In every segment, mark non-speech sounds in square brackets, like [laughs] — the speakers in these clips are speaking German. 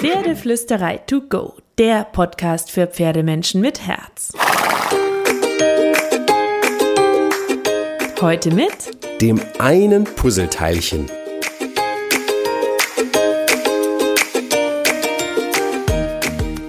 Pferdeflüsterei to go, der Podcast für Pferdemenschen mit Herz. Heute mit dem einen Puzzleteilchen.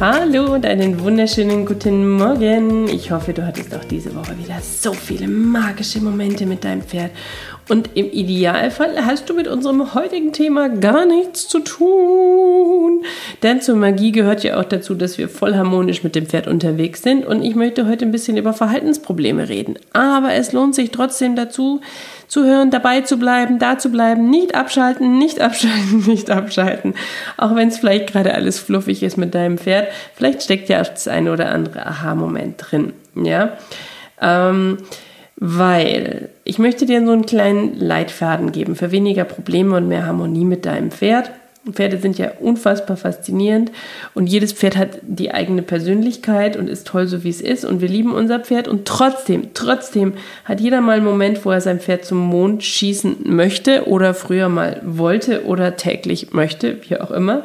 Hallo und einen wunderschönen guten Morgen. Ich hoffe, du hattest auch diese Woche wieder so viele magische Momente mit deinem Pferd. Und im Idealfall hast du mit unserem heutigen Thema gar nichts zu tun. Denn zur Magie gehört ja auch dazu, dass wir voll harmonisch mit dem Pferd unterwegs sind. Und ich möchte heute ein bisschen über Verhaltensprobleme reden. Aber es lohnt sich trotzdem dazu, zu hören, dabei zu bleiben, da zu bleiben, nicht abschalten, nicht abschalten, [laughs] nicht abschalten. Auch wenn es vielleicht gerade alles fluffig ist mit deinem Pferd, vielleicht steckt ja das eine oder andere Aha-Moment drin. Ja, ähm, weil ich möchte dir so einen kleinen Leitfaden geben für weniger Probleme und mehr Harmonie mit deinem Pferd. Pferde sind ja unfassbar faszinierend und jedes Pferd hat die eigene Persönlichkeit und ist toll, so wie es ist und wir lieben unser Pferd und trotzdem, trotzdem hat jeder mal einen Moment, wo er sein Pferd zum Mond schießen möchte oder früher mal wollte oder täglich möchte, wie auch immer.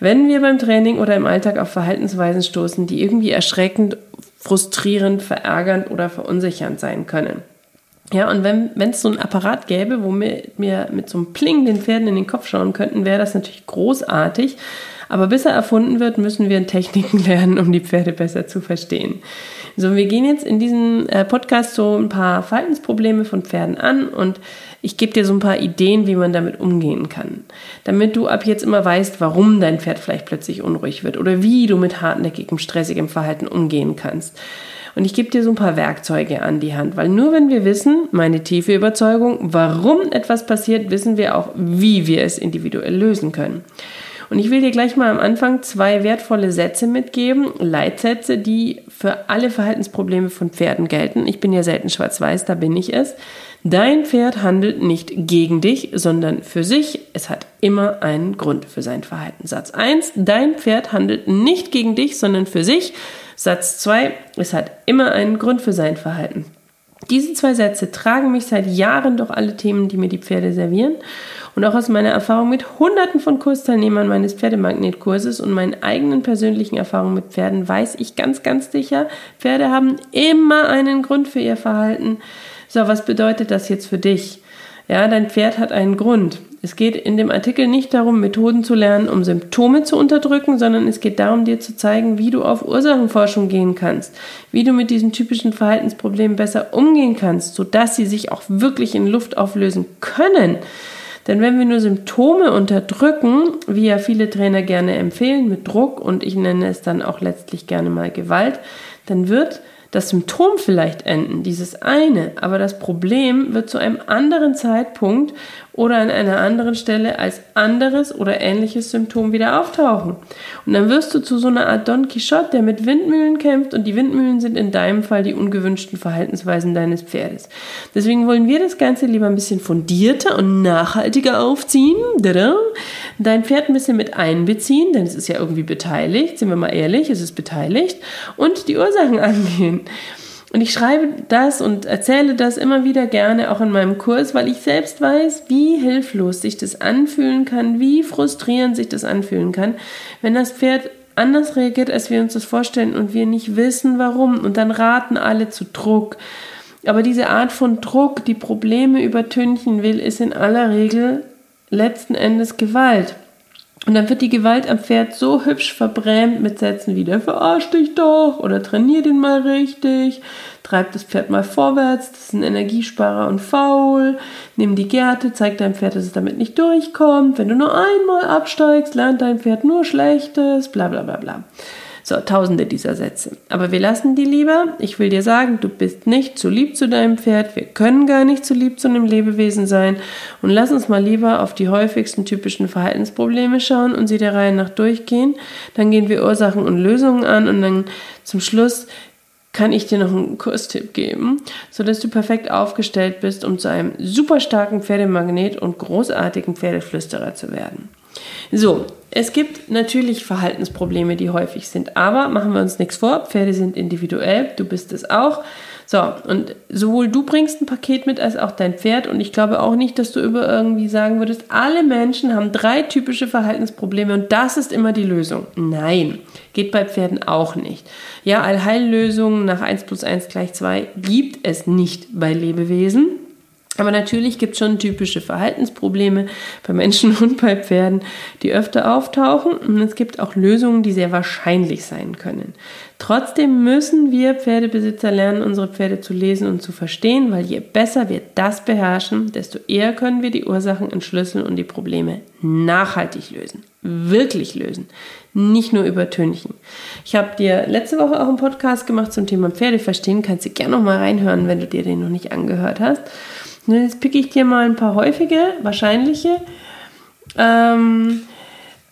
Wenn wir beim Training oder im Alltag auf Verhaltensweisen stoßen, die irgendwie erschreckend, frustrierend, verärgernd oder verunsichernd sein können. Ja, und wenn es so ein Apparat gäbe, wo wir, wir mit so einem Pling den Pferden in den Kopf schauen könnten, wäre das natürlich großartig. Aber bis er erfunden wird, müssen wir Techniken [laughs] lernen, um die Pferde besser zu verstehen. So, wir gehen jetzt in diesem äh, Podcast so ein paar Verhaltensprobleme von Pferden an und ich gebe dir so ein paar Ideen, wie man damit umgehen kann. Damit du ab jetzt immer weißt, warum dein Pferd vielleicht plötzlich unruhig wird oder wie du mit hartnäckigem, stressigem Verhalten umgehen kannst. Und ich gebe dir so ein paar Werkzeuge an die Hand, weil nur wenn wir wissen, meine tiefe Überzeugung, warum etwas passiert, wissen wir auch, wie wir es individuell lösen können. Und ich will dir gleich mal am Anfang zwei wertvolle Sätze mitgeben, Leitsätze, die für alle Verhaltensprobleme von Pferden gelten. Ich bin ja selten schwarz-weiß, da bin ich es. Dein Pferd handelt nicht gegen dich, sondern für sich. Es hat immer einen Grund für sein Verhalten. Satz 1. Dein Pferd handelt nicht gegen dich, sondern für sich. Satz 2, es hat immer einen Grund für sein Verhalten. Diese zwei Sätze tragen mich seit Jahren durch alle Themen, die mir die Pferde servieren. Und auch aus meiner Erfahrung mit Hunderten von Kursteilnehmern meines Pferdemagnetkurses und meinen eigenen persönlichen Erfahrungen mit Pferden weiß ich ganz, ganz sicher, Pferde haben immer einen Grund für ihr Verhalten. So, was bedeutet das jetzt für dich? Ja, dein Pferd hat einen Grund. Es geht in dem Artikel nicht darum, Methoden zu lernen, um Symptome zu unterdrücken, sondern es geht darum, dir zu zeigen, wie du auf Ursachenforschung gehen kannst, wie du mit diesen typischen Verhaltensproblemen besser umgehen kannst, sodass sie sich auch wirklich in Luft auflösen können. Denn wenn wir nur Symptome unterdrücken, wie ja viele Trainer gerne empfehlen, mit Druck und ich nenne es dann auch letztlich gerne mal Gewalt, dann wird das Symptom vielleicht enden, dieses eine, aber das Problem wird zu einem anderen Zeitpunkt oder an einer anderen Stelle als anderes oder ähnliches Symptom wieder auftauchen. Und dann wirst du zu so einer Art Don Quixote, der mit Windmühlen kämpft und die Windmühlen sind in deinem Fall die ungewünschten Verhaltensweisen deines Pferdes. Deswegen wollen wir das Ganze lieber ein bisschen fundierter und nachhaltiger aufziehen. Dein Pferd ein bisschen mit einbeziehen, denn es ist ja irgendwie beteiligt, sind wir mal ehrlich, es ist beteiligt und die Ursachen [laughs] angehen. Und ich schreibe das und erzähle das immer wieder gerne auch in meinem Kurs, weil ich selbst weiß, wie hilflos sich das anfühlen kann, wie frustrierend sich das anfühlen kann, wenn das Pferd anders reagiert, als wir uns das vorstellen und wir nicht wissen, warum. Und dann raten alle zu Druck. Aber diese Art von Druck, die Probleme übertünchen will, ist in aller Regel letzten Endes Gewalt. Und dann wird die Gewalt am Pferd so hübsch verbrämt mit Sätzen wie der verarsch dich doch oder trainier den mal richtig, treib das Pferd mal vorwärts, das ist ein Energiesparer und faul, nimm die Gerte, zeig deinem Pferd, dass es damit nicht durchkommt, wenn du nur einmal absteigst, lernt dein Pferd nur Schlechtes, bla bla bla bla. So, tausende dieser Sätze. Aber wir lassen die lieber. Ich will dir sagen, du bist nicht zu lieb zu deinem Pferd. Wir können gar nicht zu lieb zu einem Lebewesen sein. Und lass uns mal lieber auf die häufigsten typischen Verhaltensprobleme schauen und sie der Reihe nach durchgehen. Dann gehen wir Ursachen und Lösungen an und dann zum Schluss kann ich dir noch einen Kurstipp geben, sodass du perfekt aufgestellt bist, um zu einem super starken Pferdemagnet und großartigen Pferdeflüsterer zu werden. So, es gibt natürlich Verhaltensprobleme, die häufig sind, aber machen wir uns nichts vor, Pferde sind individuell, du bist es auch. So, und sowohl du bringst ein Paket mit als auch dein Pferd. Und ich glaube auch nicht, dass du über irgendwie sagen würdest, alle Menschen haben drei typische Verhaltensprobleme und das ist immer die Lösung. Nein, geht bei Pferden auch nicht. Ja, Allheillösungen nach 1 plus 1 gleich 2 gibt es nicht bei Lebewesen. Aber natürlich gibt es schon typische Verhaltensprobleme bei Menschen [laughs] und bei Pferden, die öfter auftauchen. Und es gibt auch Lösungen, die sehr wahrscheinlich sein können. Trotzdem müssen wir Pferdebesitzer lernen, unsere Pferde zu lesen und zu verstehen, weil je besser wir das beherrschen, desto eher können wir die Ursachen entschlüsseln und die Probleme nachhaltig lösen. Wirklich lösen. Nicht nur übertünchen. Ich habe dir letzte Woche auch einen Podcast gemacht zum Thema Pferde verstehen. Kannst du gerne noch mal reinhören, wenn du dir den noch nicht angehört hast. Und jetzt picke ich dir mal ein paar häufige, wahrscheinliche ähm,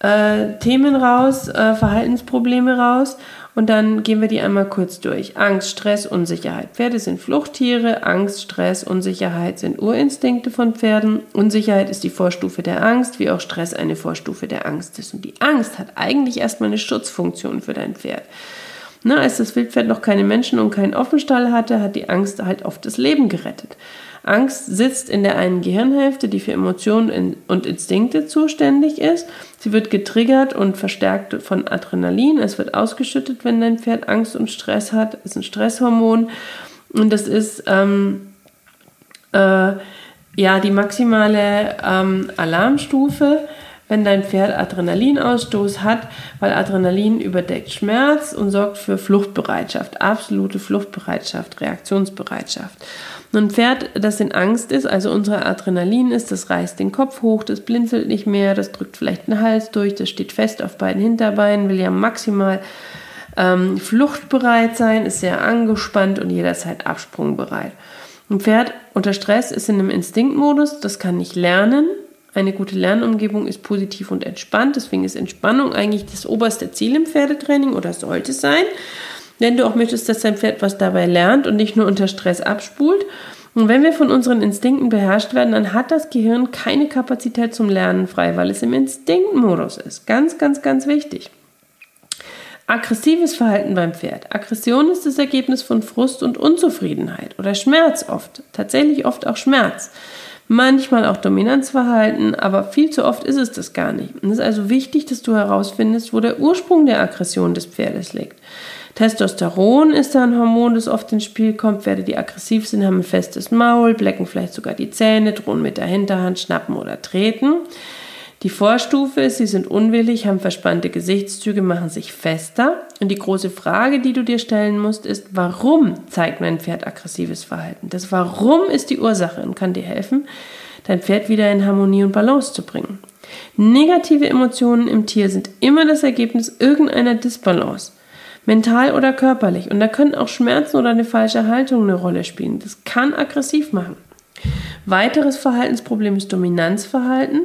äh, Themen raus, äh, Verhaltensprobleme raus und dann gehen wir die einmal kurz durch. Angst, Stress, Unsicherheit. Pferde sind Fluchttiere. Angst, Stress, Unsicherheit sind Urinstinkte von Pferden. Unsicherheit ist die Vorstufe der Angst, wie auch Stress eine Vorstufe der Angst ist. Und die Angst hat eigentlich erstmal eine Schutzfunktion für dein Pferd. Na, als das Wildpferd noch keine Menschen und keinen Offenstall hatte, hat die Angst halt oft das Leben gerettet. Angst sitzt in der einen Gehirnhälfte, die für Emotionen und Instinkte zuständig ist. Sie wird getriggert und verstärkt von Adrenalin. Es wird ausgeschüttet, wenn dein Pferd Angst und Stress hat. Es ist ein Stresshormon. Und das ist ähm, äh, ja die maximale ähm, Alarmstufe wenn dein Pferd Adrenalinausstoß hat, weil Adrenalin überdeckt Schmerz und sorgt für Fluchtbereitschaft, absolute Fluchtbereitschaft, Reaktionsbereitschaft. ein Pferd, das in Angst ist, also unser Adrenalin ist, das reißt den Kopf hoch, das blinzelt nicht mehr, das drückt vielleicht den Hals durch, das steht fest auf beiden Hinterbeinen, will ja maximal ähm, fluchtbereit sein, ist sehr angespannt und jederzeit absprungbereit. Ein Pferd unter Stress ist in einem Instinktmodus, das kann nicht lernen, eine gute Lernumgebung ist positiv und entspannt. Deswegen ist Entspannung eigentlich das oberste Ziel im Pferdetraining oder sollte sein. Wenn du auch möchtest, dass dein Pferd was dabei lernt und nicht nur unter Stress abspult. Und wenn wir von unseren Instinkten beherrscht werden, dann hat das Gehirn keine Kapazität zum Lernen frei, weil es im Instinktmodus ist. Ganz, ganz, ganz wichtig. Aggressives Verhalten beim Pferd. Aggression ist das Ergebnis von Frust und Unzufriedenheit oder Schmerz oft. Tatsächlich oft auch Schmerz manchmal auch Dominanzverhalten, aber viel zu oft ist es das gar nicht. es ist also wichtig, dass du herausfindest, wo der Ursprung der Aggression des Pferdes liegt. Testosteron ist da ein Hormon, das oft ins Spiel kommt. Pferde, die aggressiv sind, haben ein festes Maul, blecken vielleicht sogar die Zähne, drohen mit der Hinterhand, schnappen oder treten. Die Vorstufe ist, sie sind unwillig, haben verspannte Gesichtszüge, machen sich fester. Und die große Frage, die du dir stellen musst, ist, warum zeigt mein Pferd aggressives Verhalten? Das Warum ist die Ursache und kann dir helfen, dein Pferd wieder in Harmonie und Balance zu bringen. Negative Emotionen im Tier sind immer das Ergebnis irgendeiner Disbalance mental oder körperlich. Und da können auch Schmerzen oder eine falsche Haltung eine Rolle spielen. Das kann aggressiv machen. Weiteres Verhaltensproblem ist Dominanzverhalten.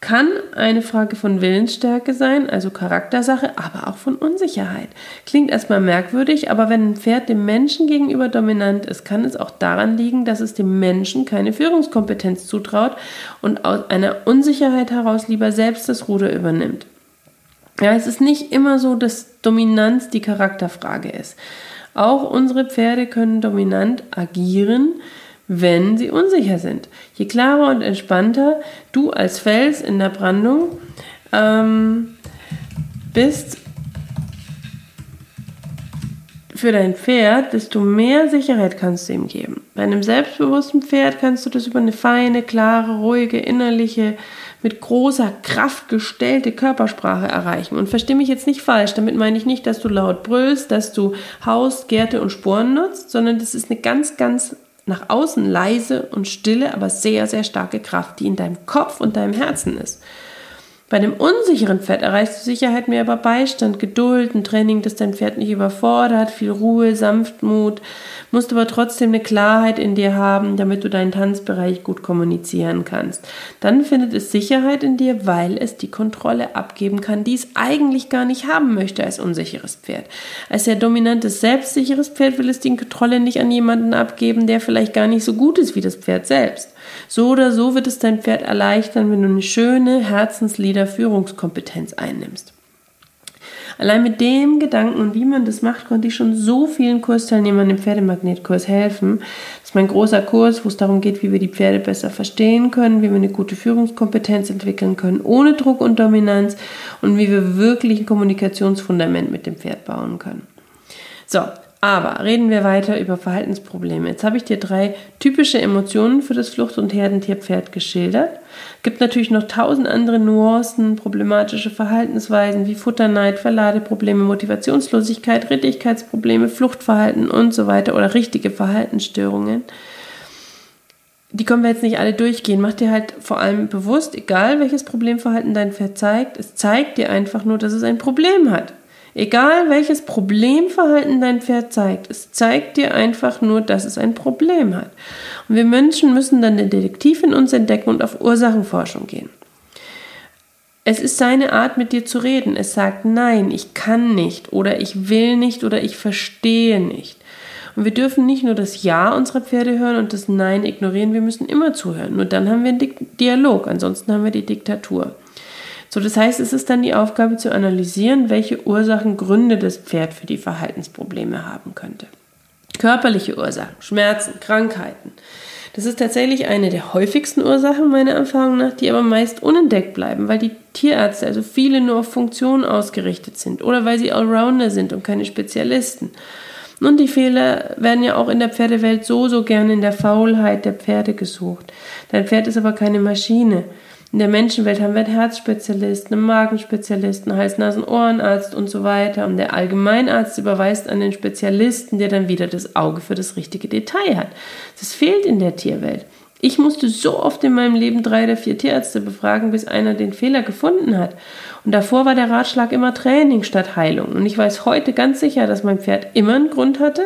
Kann eine Frage von Willensstärke sein, also Charaktersache, aber auch von Unsicherheit. Klingt erstmal merkwürdig, aber wenn ein Pferd dem Menschen gegenüber dominant ist, kann es auch daran liegen, dass es dem Menschen keine Führungskompetenz zutraut und aus einer Unsicherheit heraus lieber selbst das Ruder übernimmt. Ja, es ist nicht immer so, dass Dominanz die Charakterfrage ist. Auch unsere Pferde können dominant agieren, wenn sie unsicher sind. Je klarer und entspannter du als Fels in der Brandung ähm, bist für dein Pferd, desto mehr Sicherheit kannst du ihm geben. Bei einem selbstbewussten Pferd kannst du das über eine feine, klare, ruhige, innerliche, mit großer Kraft gestellte Körpersprache erreichen. Und verstehe mich jetzt nicht falsch, damit meine ich nicht, dass du laut brüllst, dass du Haus, Gärte und Sporen nutzt, sondern das ist eine ganz, ganz nach außen leise und stille, aber sehr, sehr starke Kraft, die in deinem Kopf und deinem Herzen ist. Bei einem unsicheren Pferd erreichst du Sicherheit mehr über Beistand, Geduld, ein Training, das dein Pferd nicht überfordert, viel Ruhe, Sanftmut, musst aber trotzdem eine Klarheit in dir haben, damit du deinen Tanzbereich gut kommunizieren kannst. Dann findet es Sicherheit in dir, weil es die Kontrolle abgeben kann, die es eigentlich gar nicht haben möchte als unsicheres Pferd. Als sehr dominantes, selbstsicheres Pferd will es die Kontrolle nicht an jemanden abgeben, der vielleicht gar nicht so gut ist wie das Pferd selbst. So oder so wird es dein Pferd erleichtern, wenn du eine schöne Herzenslieder-Führungskompetenz einnimmst. Allein mit dem Gedanken und wie man das macht, konnte ich schon so vielen Kursteilnehmern im Pferdemagnetkurs helfen. Das ist mein großer Kurs, wo es darum geht, wie wir die Pferde besser verstehen können, wie wir eine gute Führungskompetenz entwickeln können, ohne Druck und Dominanz und wie wir wirklich ein Kommunikationsfundament mit dem Pferd bauen können. So, aber reden wir weiter über Verhaltensprobleme. Jetzt habe ich dir drei typische Emotionen für das Flucht- und Herdentierpferd geschildert. Es gibt natürlich noch tausend andere Nuancen, problematische Verhaltensweisen wie Futterneid, Verladeprobleme, Motivationslosigkeit, Rittigkeitsprobleme, Fluchtverhalten und so weiter oder richtige Verhaltensstörungen. Die können wir jetzt nicht alle durchgehen. Mach dir halt vor allem bewusst, egal welches Problemverhalten dein Pferd zeigt, es zeigt dir einfach nur, dass es ein Problem hat. Egal welches Problemverhalten dein Pferd zeigt, es zeigt dir einfach nur, dass es ein Problem hat. Und wir Menschen müssen dann den Detektiv in uns entdecken und auf Ursachenforschung gehen. Es ist seine Art, mit dir zu reden. Es sagt nein, ich kann nicht oder ich will nicht oder ich verstehe nicht. Und wir dürfen nicht nur das Ja unserer Pferde hören und das Nein ignorieren, wir müssen immer zuhören. Nur dann haben wir einen Dialog, ansonsten haben wir die Diktatur. So, das heißt, es ist dann die Aufgabe zu analysieren, welche Ursachen, Gründe das Pferd für die Verhaltensprobleme haben könnte. Körperliche Ursachen, Schmerzen, Krankheiten. Das ist tatsächlich eine der häufigsten Ursachen meiner Erfahrung nach, die aber meist unentdeckt bleiben, weil die Tierärzte, also viele nur auf Funktion ausgerichtet sind oder weil sie Allrounder sind und keine Spezialisten. Und die Fehler werden ja auch in der Pferdewelt so, so gerne in der Faulheit der Pferde gesucht. Dein Pferd ist aber keine Maschine. In der Menschenwelt haben wir einen Herzspezialisten, einen Magenspezialisten, Hals-Nasen-Ohrenarzt und so weiter. Und der Allgemeinarzt überweist an den Spezialisten, der dann wieder das Auge für das richtige Detail hat. Das fehlt in der Tierwelt. Ich musste so oft in meinem Leben drei oder vier Tierärzte befragen, bis einer den Fehler gefunden hat. Und davor war der Ratschlag immer Training statt Heilung. Und ich weiß heute ganz sicher, dass mein Pferd immer einen Grund hatte.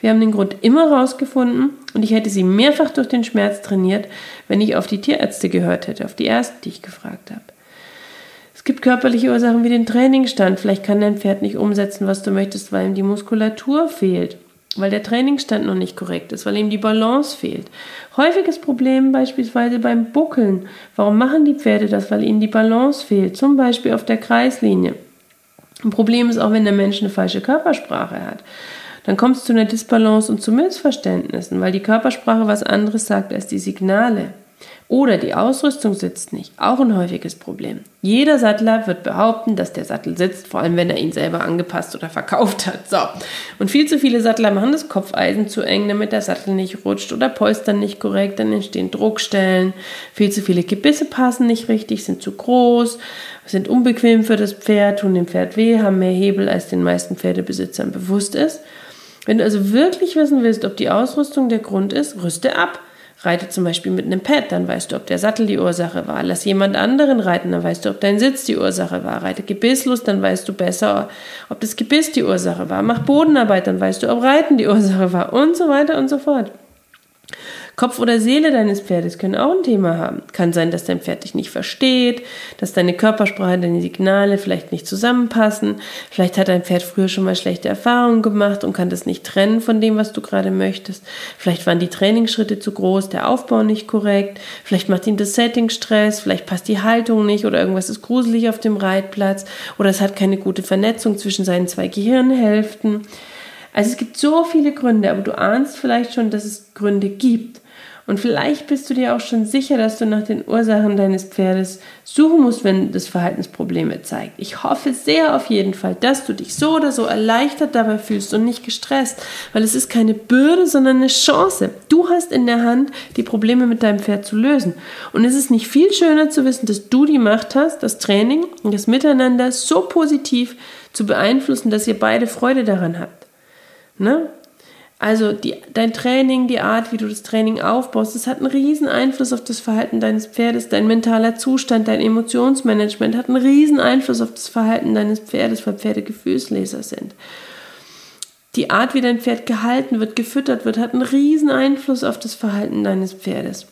Wir haben den Grund immer rausgefunden und ich hätte sie mehrfach durch den Schmerz trainiert, wenn ich auf die Tierärzte gehört hätte, auf die ersten, die ich gefragt habe. Es gibt körperliche Ursachen wie den Trainingsstand. Vielleicht kann dein Pferd nicht umsetzen, was du möchtest, weil ihm die Muskulatur fehlt weil der Trainingsstand noch nicht korrekt ist, weil ihm die Balance fehlt. Häufiges Problem beispielsweise beim Buckeln. Warum machen die Pferde das? Weil ihnen die Balance fehlt, zum Beispiel auf der Kreislinie. Ein Problem ist auch, wenn der Mensch eine falsche Körpersprache hat. Dann kommt es zu einer Disbalance und zu Missverständnissen, weil die Körpersprache was anderes sagt als die Signale. Oder die Ausrüstung sitzt nicht. Auch ein häufiges Problem. Jeder Sattler wird behaupten, dass der Sattel sitzt, vor allem wenn er ihn selber angepasst oder verkauft hat. So. Und viel zu viele Sattler machen das Kopfeisen zu eng, damit der Sattel nicht rutscht oder polstern nicht korrekt, dann entstehen Druckstellen. Viel zu viele Gebisse passen nicht richtig, sind zu groß, sind unbequem für das Pferd, tun dem Pferd weh, haben mehr Hebel, als den meisten Pferdebesitzern bewusst ist. Wenn du also wirklich wissen willst, ob die Ausrüstung der Grund ist, rüste ab. Reite zum Beispiel mit einem Pad, dann weißt du, ob der Sattel die Ursache war. Lass jemand anderen reiten, dann weißt du, ob dein Sitz die Ursache war. Reite gebisslos, dann weißt du besser, ob das Gebiss die Ursache war. Mach Bodenarbeit, dann weißt du, ob Reiten die Ursache war und so weiter und so fort. Kopf oder Seele deines Pferdes können auch ein Thema haben. Kann sein, dass dein Pferd dich nicht versteht, dass deine Körpersprache, deine Signale vielleicht nicht zusammenpassen. Vielleicht hat dein Pferd früher schon mal schlechte Erfahrungen gemacht und kann das nicht trennen von dem, was du gerade möchtest. Vielleicht waren die Trainingsschritte zu groß, der Aufbau nicht korrekt. Vielleicht macht ihm das Setting Stress, vielleicht passt die Haltung nicht oder irgendwas ist gruselig auf dem Reitplatz oder es hat keine gute Vernetzung zwischen seinen zwei Gehirnhälften. Also es gibt so viele Gründe, aber du ahnst vielleicht schon, dass es Gründe gibt. Und vielleicht bist du dir auch schon sicher, dass du nach den Ursachen deines Pferdes suchen musst, wenn das Verhaltensprobleme zeigt. Ich hoffe sehr auf jeden Fall, dass du dich so oder so erleichtert dabei fühlst und nicht gestresst, weil es ist keine Bürde, sondern eine Chance. Du hast in der Hand, die Probleme mit deinem Pferd zu lösen. Und es ist nicht viel schöner zu wissen, dass du die Macht hast, das Training und das Miteinander so positiv zu beeinflussen, dass ihr beide Freude daran habt. Ne? Also die, dein Training, die Art, wie du das Training aufbaust, das hat einen riesen Einfluss auf das Verhalten deines Pferdes. Dein mentaler Zustand, dein Emotionsmanagement hat einen riesen Einfluss auf das Verhalten deines Pferdes, weil Pferde Gefühlsleser sind. Die Art, wie dein Pferd gehalten wird, gefüttert wird, hat einen riesen Einfluss auf das Verhalten deines Pferdes.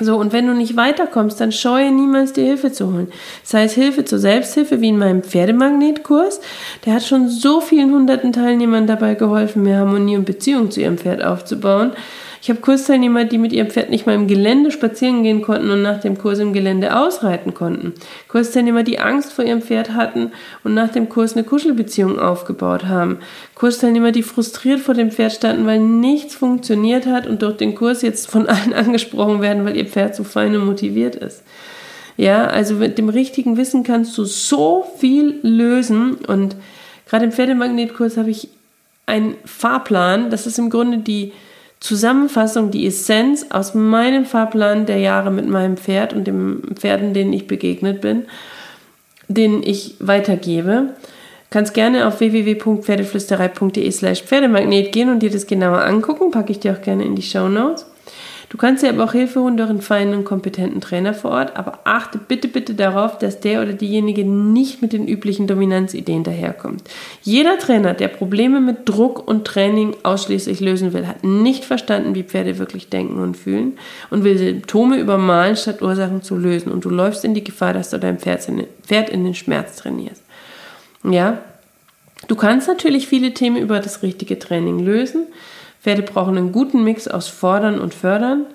So, und wenn du nicht weiterkommst, dann scheue niemals dir Hilfe zu holen. Sei es Hilfe zur Selbsthilfe, wie in meinem Pferdemagnetkurs. Der hat schon so vielen hunderten Teilnehmern dabei geholfen, mehr Harmonie und Beziehung zu ihrem Pferd aufzubauen. Ich habe Kursteilnehmer, die mit ihrem Pferd nicht mal im Gelände spazieren gehen konnten und nach dem Kurs im Gelände ausreiten konnten. Kursteilnehmer, die Angst vor ihrem Pferd hatten und nach dem Kurs eine Kuschelbeziehung aufgebaut haben. Kursteilnehmer, die frustriert vor dem Pferd standen, weil nichts funktioniert hat und durch den Kurs jetzt von allen [laughs] angesprochen werden, weil ihr Pferd so fein und motiviert ist. Ja, also mit dem richtigen Wissen kannst du so viel lösen und gerade im Pferdemagnetkurs habe ich einen Fahrplan. Das ist im Grunde die Zusammenfassung, die Essenz aus meinem Fahrplan der Jahre mit meinem Pferd und den Pferden, denen ich begegnet bin, den ich weitergebe. Kannst gerne auf www.pferdeflüsterei.de slash Pferdemagnet gehen und dir das genauer angucken. Packe ich dir auch gerne in die Show Notes. Du kannst dir aber auch Hilfe holen durch einen feinen und kompetenten Trainer vor Ort, aber achte bitte, bitte darauf, dass der oder diejenige nicht mit den üblichen Dominanzideen daherkommt. Jeder Trainer, der Probleme mit Druck und Training ausschließlich lösen will, hat nicht verstanden, wie Pferde wirklich denken und fühlen und will Symptome übermalen, statt Ursachen zu lösen. Und du läufst in die Gefahr, dass du dein Pferd in den Schmerz trainierst. Ja, Du kannst natürlich viele Themen über das richtige Training lösen, Pferde brauchen einen guten Mix aus Fordern und Fördern,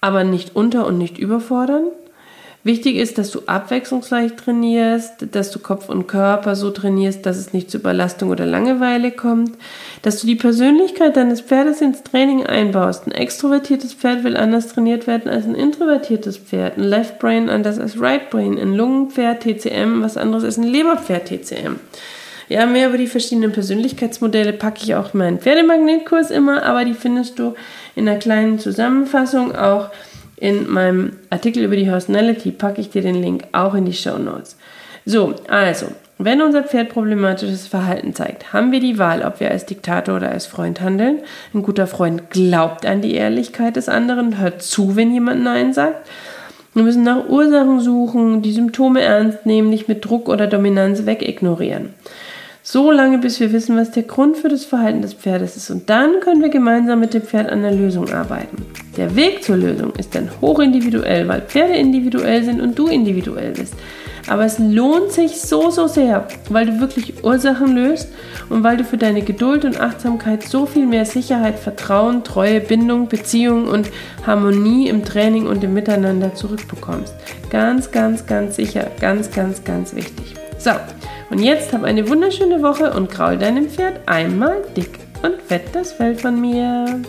aber nicht unter- und nicht überfordern. Wichtig ist, dass du abwechslungsreich trainierst, dass du Kopf und Körper so trainierst, dass es nicht zu Überlastung oder Langeweile kommt, dass du die Persönlichkeit deines Pferdes ins Training einbaust. Ein extrovertiertes Pferd will anders trainiert werden als ein introvertiertes Pferd, ein Left Brain anders als Right Brain, ein Lungenpferd TCM was anderes als ein Leberpferd TCM. Ja, mehr über die verschiedenen Persönlichkeitsmodelle packe ich auch in meinen Pferdemagnetkurs immer, aber die findest du in einer kleinen Zusammenfassung auch in meinem Artikel über die Personality packe ich dir den Link auch in die Show Notes. So, also, wenn unser Pferd problematisches Verhalten zeigt, haben wir die Wahl, ob wir als Diktator oder als Freund handeln. Ein guter Freund glaubt an die Ehrlichkeit des anderen hört zu, wenn jemand Nein sagt. Wir müssen nach Ursachen suchen, die Symptome ernst nehmen, nicht mit Druck oder Dominanz wegignorieren. So lange, bis wir wissen, was der Grund für das Verhalten des Pferdes ist. Und dann können wir gemeinsam mit dem Pferd an der Lösung arbeiten. Der Weg zur Lösung ist dann hochindividuell, weil Pferde individuell sind und du individuell bist. Aber es lohnt sich so, so sehr, weil du wirklich Ursachen löst und weil du für deine Geduld und Achtsamkeit so viel mehr Sicherheit, Vertrauen, Treue, Bindung, Beziehung und Harmonie im Training und im Miteinander zurückbekommst. Ganz, ganz, ganz sicher, ganz, ganz, ganz wichtig. So, und jetzt hab eine wunderschöne Woche und kraul deinem Pferd einmal dick und fett das Fell von mir.